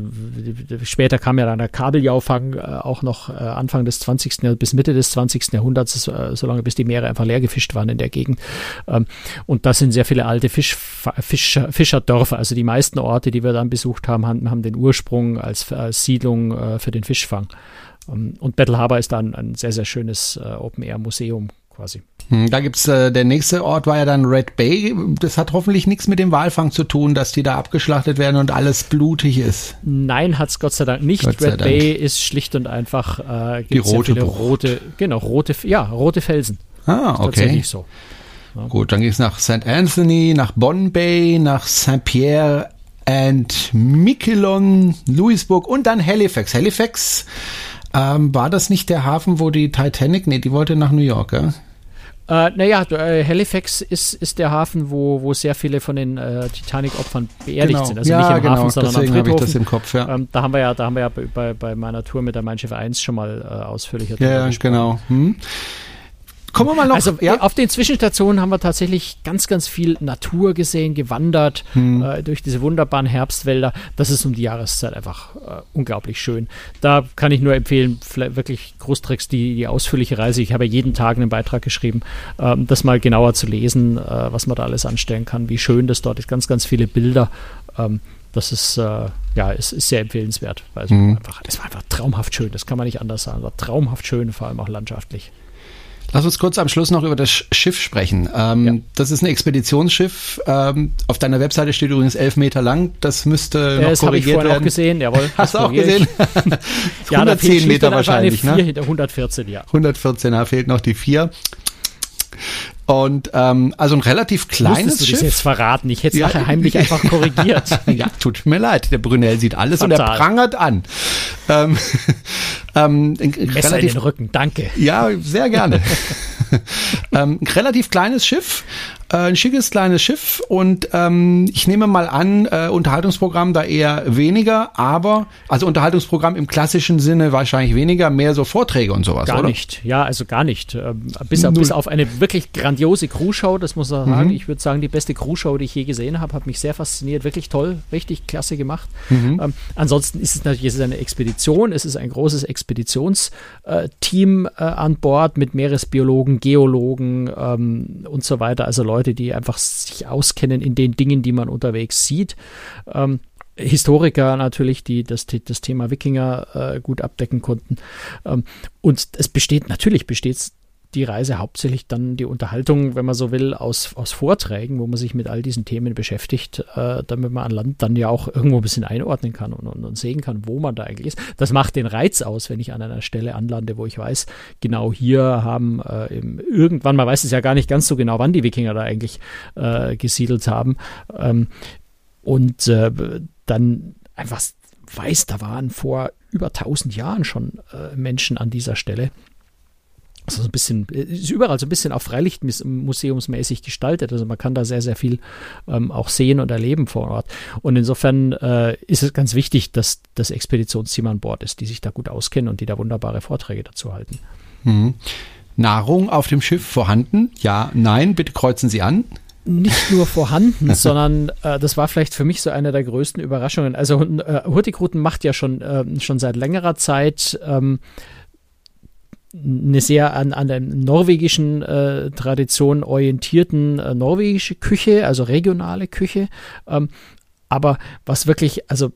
später kam ja dann der Kabeljaufang äh, auch noch äh, Anfang des 20. Jahrhunderts bis Mitte des 20. Jahrhunderts, äh, solange bis die Meere einfach leer gefischt waren in der Gegend. Ähm, und das sind sehr viele alte Fisch, Fischer, Fischerdörfer. Also die meisten Orte, die wir dann besucht haben, haben, haben den Ursprung als, als Siedlung äh, für den Fischfang. Ähm, und Battle Harbor ist dann ein sehr, sehr schönes äh, Open-Air-Museum quasi. Hm, da gibt's äh, der nächste Ort war ja dann Red Bay. Das hat hoffentlich nichts mit dem Walfang zu tun, dass die da abgeschlachtet werden und alles blutig ist. Nein, hat's Gott sei Dank nicht. Red Dank. Bay ist schlicht und einfach äh, die rote, ja rote, genau rote, ja rote Felsen. Ah, okay. Tatsächlich so. Ja. Gut, dann ging's nach St. Anthony, nach Bonn Bay, nach St. Pierre and Miquelon, Louisburg und dann Halifax. Halifax ähm, war das nicht der Hafen, wo die Titanic, nee, die wollte nach New York, gell? Äh, naja, äh, Halifax ist, ist der Hafen, wo, wo sehr viele von den äh, Titanic-Opfern beerdigt genau. sind. Also ja, nicht im genau. Hafen, sondern Deswegen am Friedhofen. Ich das im Kopf, ja. Ähm, da haben wir ja, da haben wir ja bei, bei meiner Tour mit der Mein Schiff 1 schon mal äh, ausführlicher Ja, genau. Hm. Kommen wir mal noch. Also ja. auf den Zwischenstationen haben wir tatsächlich ganz, ganz viel Natur gesehen, gewandert hm. äh, durch diese wunderbaren Herbstwälder. Das ist um die Jahreszeit einfach äh, unglaublich schön. Da kann ich nur empfehlen, wirklich Großtricks, die, die ausführliche Reise. Ich habe jeden Tag einen Beitrag geschrieben, äh, das mal genauer zu lesen, äh, was man da alles anstellen kann, wie schön das dort ist. Ganz, ganz viele Bilder. Ähm, das ist, äh, ja, ist, ist sehr empfehlenswert. Weil es, mhm. einfach, es war einfach traumhaft schön, das kann man nicht anders sagen. Es war traumhaft schön, vor allem auch landschaftlich. Lass uns kurz am Schluss noch über das Schiff sprechen. Ähm, ja. Das ist ein Expeditionsschiff. Ähm, auf deiner Webseite steht übrigens elf Meter lang. Das müsste ja, noch das korrigiert werden. Das habe ich auch gesehen, jawohl. Hast du auch gesehen? ja, 110 Meter wahrscheinlich, ne? 114, ja. 114, da fehlt noch die vier. Und ähm, also ein relativ kleines Musstest du Schiff. Das jetzt verraten. Ich hätte es ja, nachher heimlich einfach korrigiert. ja, tut mir leid. Der Brunel sieht alles Total. und er prangert an. Ähm, ähm, Messer relativ, in den Rücken, danke. Ja, sehr gerne. ähm, ein relativ kleines Schiff, äh, ein schickes kleines Schiff und ähm, ich nehme mal an, äh, Unterhaltungsprogramm da eher weniger, aber also Unterhaltungsprogramm im klassischen Sinne wahrscheinlich weniger, mehr so Vorträge und sowas, gar oder? nicht, ja, also gar nicht. Ähm, bis, auf, bis auf eine wirklich grandiose Crew-Show, das muss man sagen. Mhm. Ich würde sagen, die beste Crew-Show, die ich je gesehen habe, hat mich sehr fasziniert, wirklich toll, richtig klasse gemacht. Mhm. Ähm, ansonsten ist es natürlich es ist eine Expedition, es ist ein großes Expeditionsteam äh, an Bord mit Meeresbiologen, Geologen ähm, und so weiter, also Leute, Leute, die einfach sich auskennen in den Dingen, die man unterwegs sieht. Ähm, Historiker natürlich, die das, das Thema Wikinger äh, gut abdecken konnten. Ähm, und es besteht, natürlich besteht die Reise hauptsächlich dann die Unterhaltung, wenn man so will, aus, aus Vorträgen, wo man sich mit all diesen Themen beschäftigt, äh, damit man an Land dann ja auch irgendwo ein bisschen einordnen kann und, und, und, sehen kann, wo man da eigentlich ist. Das macht den Reiz aus, wenn ich an einer Stelle anlande, wo ich weiß, genau hier haben äh, irgendwann, man weiß es ja gar nicht ganz so genau, wann die Wikinger da eigentlich äh, gesiedelt haben. Ähm, und äh, dann einfach weiß, da waren vor über 1000 Jahren schon äh, Menschen an dieser Stelle. So ein bisschen, ist überall so ein bisschen auch Freilichtmuseumsmäßig gestaltet. Also man kann da sehr, sehr viel ähm, auch sehen und erleben vor Ort. Und insofern äh, ist es ganz wichtig, dass das Expeditionsteam an Bord ist, die sich da gut auskennen und die da wunderbare Vorträge dazu halten. Mhm. Nahrung auf dem Schiff vorhanden? Ja, nein, bitte kreuzen Sie an nicht nur vorhanden, sondern äh, das war vielleicht für mich so eine der größten Überraschungen. Also äh, Hurtigruten macht ja schon, äh, schon seit längerer Zeit ähm, eine sehr an, an der norwegischen äh, Tradition orientierten äh, norwegische Küche, also regionale Küche. Ähm, aber was wirklich, also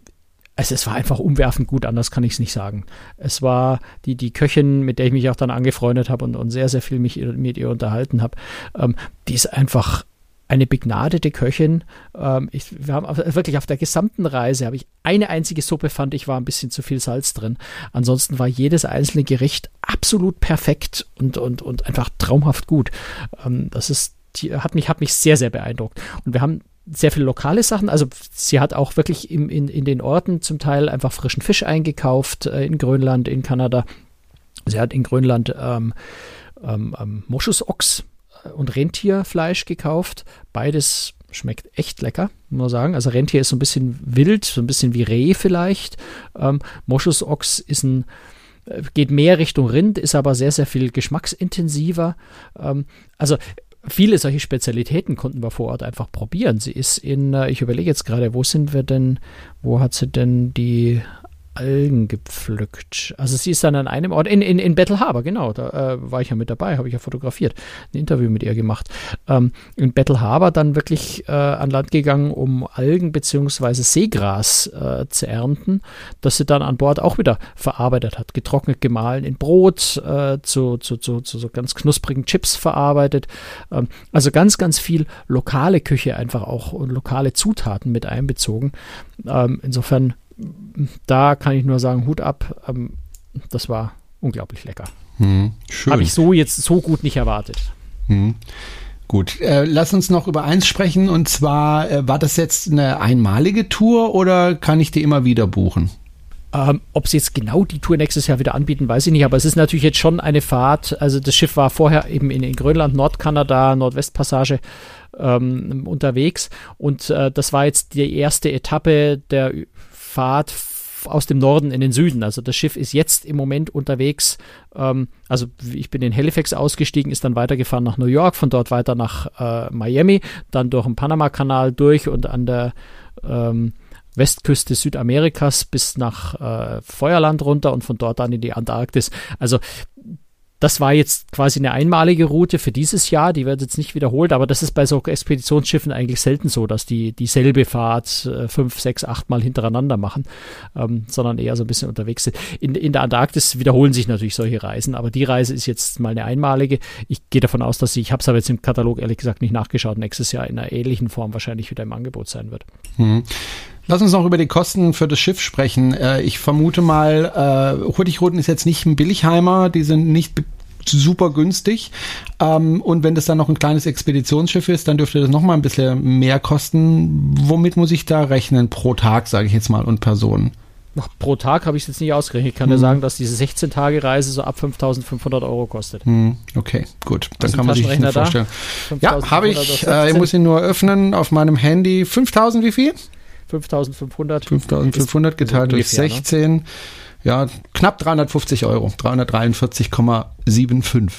es, es war einfach umwerfend gut, anders kann ich es nicht sagen. Es war die, die Köchin, mit der ich mich auch dann angefreundet habe und, und sehr, sehr viel mich mit ihr unterhalten habe, ähm, die ist einfach eine begnadete Köchin. Ähm, ich, wir haben wirklich auf der gesamten Reise habe ich eine einzige Suppe fand ich war ein bisschen zu viel Salz drin. Ansonsten war jedes einzelne Gericht absolut perfekt und und und einfach traumhaft gut. Ähm, das ist die, hat mich hat mich sehr sehr beeindruckt und wir haben sehr viele lokale Sachen. Also sie hat auch wirklich im, in, in den Orten zum Teil einfach frischen Fisch eingekauft, äh, in Grönland, in Kanada. Sie hat in Grönland ähm, ähm, ähm Moschusochs und Rentierfleisch gekauft. Beides schmeckt echt lecker, muss man sagen. Also Rentier ist so ein bisschen wild, so ein bisschen wie Reh vielleicht. Ähm, Moschusochs ist ein äh, geht mehr Richtung Rind, ist aber sehr, sehr viel geschmacksintensiver. Ähm, also viele solche Spezialitäten konnten wir vor Ort einfach probieren. Sie ist in, äh, ich überlege jetzt gerade, wo sind wir denn, wo hat sie denn die Algen gepflückt. Also sie ist dann an einem Ort, in, in, in Battle Harbor, genau, da äh, war ich ja mit dabei, habe ich ja fotografiert, ein Interview mit ihr gemacht. Ähm, in Battle Harbor dann wirklich äh, an Land gegangen, um Algen bzw. Seegras äh, zu ernten, das sie dann an Bord auch wieder verarbeitet hat, getrocknet, gemahlen in Brot, äh, zu, zu, zu, zu, so ganz knusprigen Chips verarbeitet. Ähm, also ganz, ganz viel lokale Küche einfach auch und lokale Zutaten mit einbezogen. Ähm, insofern da kann ich nur sagen, Hut ab. Ähm, das war unglaublich lecker. Hm, Habe ich so jetzt so gut nicht erwartet. Hm. Gut, äh, lass uns noch über eins sprechen und zwar, äh, war das jetzt eine einmalige Tour oder kann ich die immer wieder buchen? Ähm, ob sie jetzt genau die Tour nächstes Jahr wieder anbieten, weiß ich nicht, aber es ist natürlich jetzt schon eine Fahrt. Also das Schiff war vorher eben in, in Grönland, Nordkanada, Nordwestpassage ähm, unterwegs und äh, das war jetzt die erste Etappe der Fahrt aus dem Norden in den Süden. Also das Schiff ist jetzt im Moment unterwegs. Ähm, also ich bin in Halifax ausgestiegen, ist dann weitergefahren nach New York, von dort weiter nach äh, Miami, dann durch den Panama-Kanal durch und an der ähm, Westküste Südamerikas bis nach äh, Feuerland runter und von dort dann in die Antarktis. Also das war jetzt quasi eine einmalige Route für dieses Jahr, die wird jetzt nicht wiederholt, aber das ist bei so Expeditionsschiffen eigentlich selten so, dass die dieselbe Fahrt äh, fünf, sechs, acht Mal hintereinander machen, ähm, sondern eher so ein bisschen unterwegs sind. In, in der Antarktis wiederholen sich natürlich solche Reisen, aber die Reise ist jetzt mal eine einmalige. Ich gehe davon aus, dass sie, ich habe es aber jetzt im Katalog ehrlich gesagt nicht nachgeschaut, nächstes Jahr in einer ähnlichen Form wahrscheinlich wieder im Angebot sein wird. Hm. Lass uns noch über die Kosten für das Schiff sprechen. Äh, ich vermute mal, äh, Hurtigruten ist jetzt nicht ein Billigheimer, die sind nicht super günstig. Ähm, und wenn das dann noch ein kleines Expeditionsschiff ist, dann dürfte das noch mal ein bisschen mehr kosten. Womit muss ich da rechnen pro Tag, sage ich jetzt mal, und Personen? Pro Tag habe ich es jetzt nicht ausgerechnet. Ich kann hm. dir sagen, dass diese 16-Tage-Reise so ab 5.500 Euro kostet. Hm. Okay, gut. Dann kann man sich das vorstellen. Ja, habe ich. Äh, ich muss ihn nur öffnen auf meinem Handy. 5.000 wie viel? 5.500. 5.500 geteilt durch 16. Ne? Ja, knapp 350 Euro. 343,75.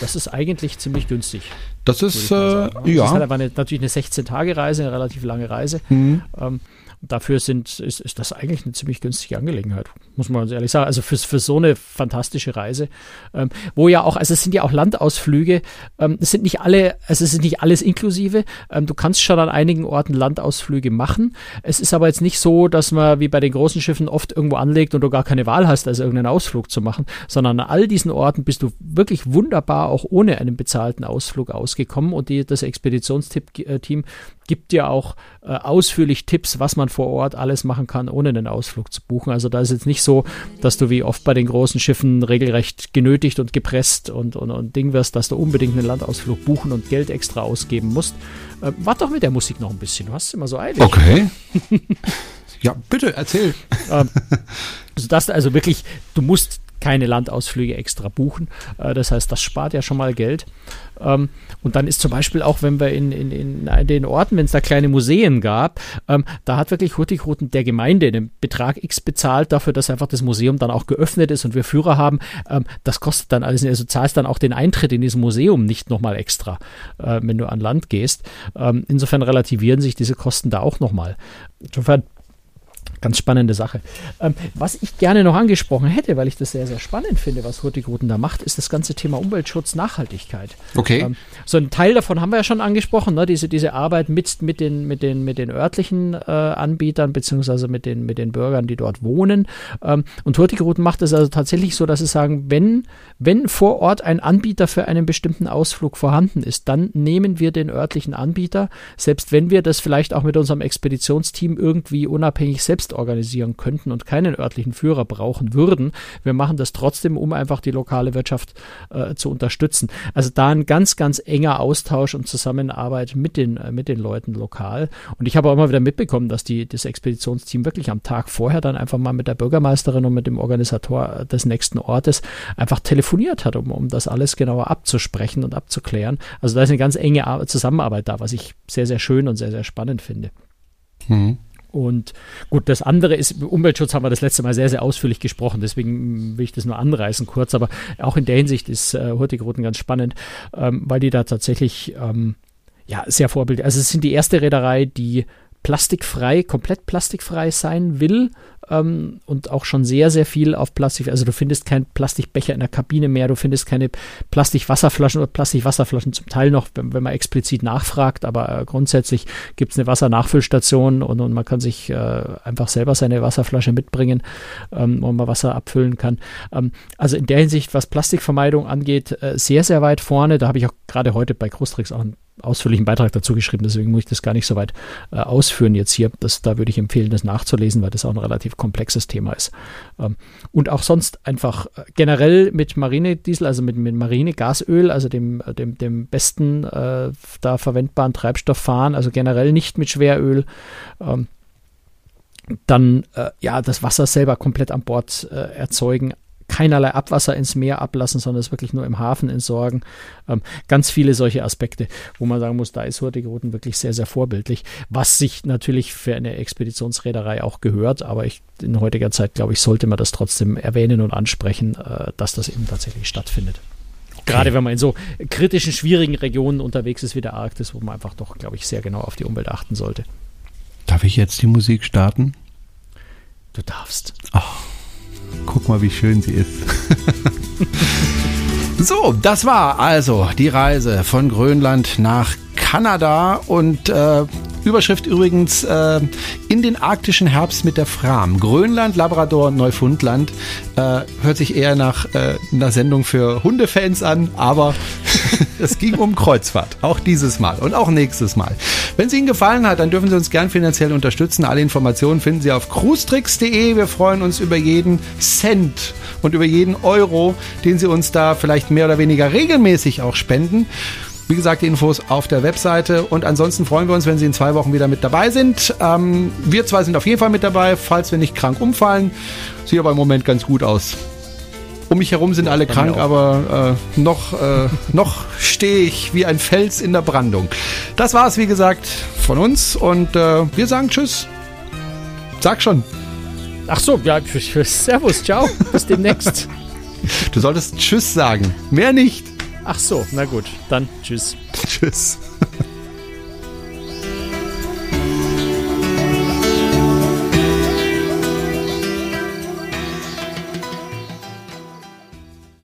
Das ist eigentlich ziemlich günstig. Das ist, äh, ja. Das ist halt aber eine, natürlich eine 16-Tage-Reise, eine relativ lange Reise. Mhm. Ähm, dafür sind, ist, ist das eigentlich eine ziemlich günstige Angelegenheit, muss man uns ehrlich sagen. Also für, für so eine fantastische Reise, ähm, wo ja auch, also es sind ja auch Landausflüge, ähm, es sind nicht alle, also es ist nicht alles inklusive. Ähm, du kannst schon an einigen Orten Landausflüge machen. Es ist aber jetzt nicht so, dass man wie bei den großen Schiffen oft irgendwo anlegt und du gar keine Wahl hast, also irgendeinen Ausflug zu machen, sondern an all diesen Orten bist du wirklich wunderbar auch ohne einen bezahlten Ausflug ausgekommen und die, das Expeditionsteam äh, gibt ja auch äh, ausführlich Tipps, was man vor Ort alles machen kann, ohne einen Ausflug zu buchen. Also da ist jetzt nicht so, dass du wie oft bei den großen Schiffen regelrecht genötigt und gepresst und, und, und Ding wirst, dass du unbedingt einen Landausflug buchen und Geld extra ausgeben musst. Äh, warte doch mit der Musik noch ein bisschen, du hast es immer so eilig. Okay. Ja, bitte, erzähl. Ähm, also das also wirklich, du musst keine Landausflüge extra buchen. Äh, das heißt, das spart ja schon mal Geld. Ähm, und dann ist zum Beispiel auch, wenn wir in, in, in den Orten, wenn es da kleine Museen gab, ähm, da hat wirklich Hurtigruten der Gemeinde einen Betrag X bezahlt dafür, dass einfach das Museum dann auch geöffnet ist und wir Führer haben. Ähm, das kostet dann alles, also zahlst dann auch den Eintritt in dieses Museum nicht nochmal extra, äh, wenn du an Land gehst. Insofern relativieren sich diese Kosten da auch nochmal. Insofern Ganz spannende Sache. Ähm, was ich gerne noch angesprochen hätte, weil ich das sehr, sehr spannend finde, was Hurtigruten da macht, ist das ganze Thema Umweltschutz, Nachhaltigkeit. Okay. Ähm, so ein Teil davon haben wir ja schon angesprochen, ne? diese, diese Arbeit mit, mit, den, mit, den, mit den örtlichen äh, Anbietern, beziehungsweise mit den, mit den Bürgern, die dort wohnen. Ähm, und Hurtigruten macht es also tatsächlich so, dass sie sagen, wenn, wenn vor Ort ein Anbieter für einen bestimmten Ausflug vorhanden ist, dann nehmen wir den örtlichen Anbieter, selbst wenn wir das vielleicht auch mit unserem Expeditionsteam irgendwie unabhängig selbst selbst organisieren könnten und keinen örtlichen Führer brauchen würden. Wir machen das trotzdem, um einfach die lokale Wirtschaft äh, zu unterstützen. Also da ein ganz, ganz enger Austausch und Zusammenarbeit mit den, äh, mit den Leuten lokal. Und ich habe auch immer wieder mitbekommen, dass die, das Expeditionsteam wirklich am Tag vorher dann einfach mal mit der Bürgermeisterin und mit dem Organisator des nächsten Ortes einfach telefoniert hat, um, um das alles genauer abzusprechen und abzuklären. Also da ist eine ganz enge Zusammenarbeit da, was ich sehr, sehr schön und sehr, sehr spannend finde. Mhm. Und gut, das andere ist, Umweltschutz haben wir das letzte Mal sehr, sehr ausführlich gesprochen, deswegen will ich das nur anreißen kurz, aber auch in der Hinsicht ist äh, Hurtigruten ganz spannend, ähm, weil die da tatsächlich ähm, ja, sehr vorbildlich, also es sind die erste Reederei, die plastikfrei, komplett plastikfrei sein will ähm, und auch schon sehr, sehr viel auf Plastik. Also du findest keinen Plastikbecher in der Kabine mehr, du findest keine Plastikwasserflaschen oder Plastikwasserflaschen zum Teil noch, wenn, wenn man explizit nachfragt, aber äh, grundsätzlich gibt es eine Wassernachfüllstation und, und man kann sich äh, einfach selber seine Wasserflasche mitbringen, ähm, wo man Wasser abfüllen kann. Ähm, also in der Hinsicht, was Plastikvermeidung angeht, äh, sehr, sehr weit vorne. Da habe ich auch gerade heute bei Großtricks auch ein ausführlichen Beitrag dazu geschrieben, deswegen muss ich das gar nicht so weit äh, ausführen jetzt hier. Das, da würde ich empfehlen, das nachzulesen, weil das auch ein relativ komplexes Thema ist. Ähm, und auch sonst einfach äh, generell mit Marinediesel, also mit, mit Marinegasöl, also dem, äh, dem, dem besten äh, da verwendbaren Treibstoff fahren, also generell nicht mit Schweröl. Ähm, dann äh, ja das Wasser selber komplett an Bord äh, erzeugen, keinerlei Abwasser ins Meer ablassen, sondern es wirklich nur im Hafen entsorgen. Ähm, ganz viele solche Aspekte, wo man sagen muss, da ist Hurtigruten wirklich sehr, sehr vorbildlich, was sich natürlich für eine Expeditionsreederei auch gehört, aber ich, in heutiger Zeit, glaube ich, sollte man das trotzdem erwähnen und ansprechen, äh, dass das eben tatsächlich stattfindet. Okay. Gerade wenn man in so kritischen, schwierigen Regionen unterwegs ist wie der Arktis, wo man einfach doch, glaube ich, sehr genau auf die Umwelt achten sollte. Darf ich jetzt die Musik starten? Du darfst. Oh. Guck mal, wie schön sie ist. so, das war also die Reise von Grönland nach Kanada und äh, Überschrift übrigens äh, in den arktischen Herbst mit der Fram. Grönland, Labrador, Neufundland. Äh, hört sich eher nach äh, einer Sendung für Hundefans an, aber es ging um Kreuzfahrt. Auch dieses Mal und auch nächstes Mal. Wenn es Ihnen gefallen hat, dann dürfen Sie uns gern finanziell unterstützen. Alle Informationen finden Sie auf cruestricks.de. Wir freuen uns über jeden Cent und über jeden Euro, den Sie uns da vielleicht mehr oder weniger regelmäßig auch spenden. Wie gesagt, die Infos auf der Webseite. Und ansonsten freuen wir uns, wenn Sie in zwei Wochen wieder mit dabei sind. Ähm, wir zwei sind auf jeden Fall mit dabei, falls wir nicht krank umfallen. Sieht aber im Moment ganz gut aus. Um mich herum sind alle krank, aber äh, noch, äh, noch stehe ich wie ein Fels in der Brandung. Das war es, wie gesagt, von uns und äh, wir sagen Tschüss. Sag schon. Ach so, ja, Servus, ciao, bis demnächst. Du solltest Tschüss sagen, mehr nicht. Ach so, na gut, dann tschüss. Tschüss.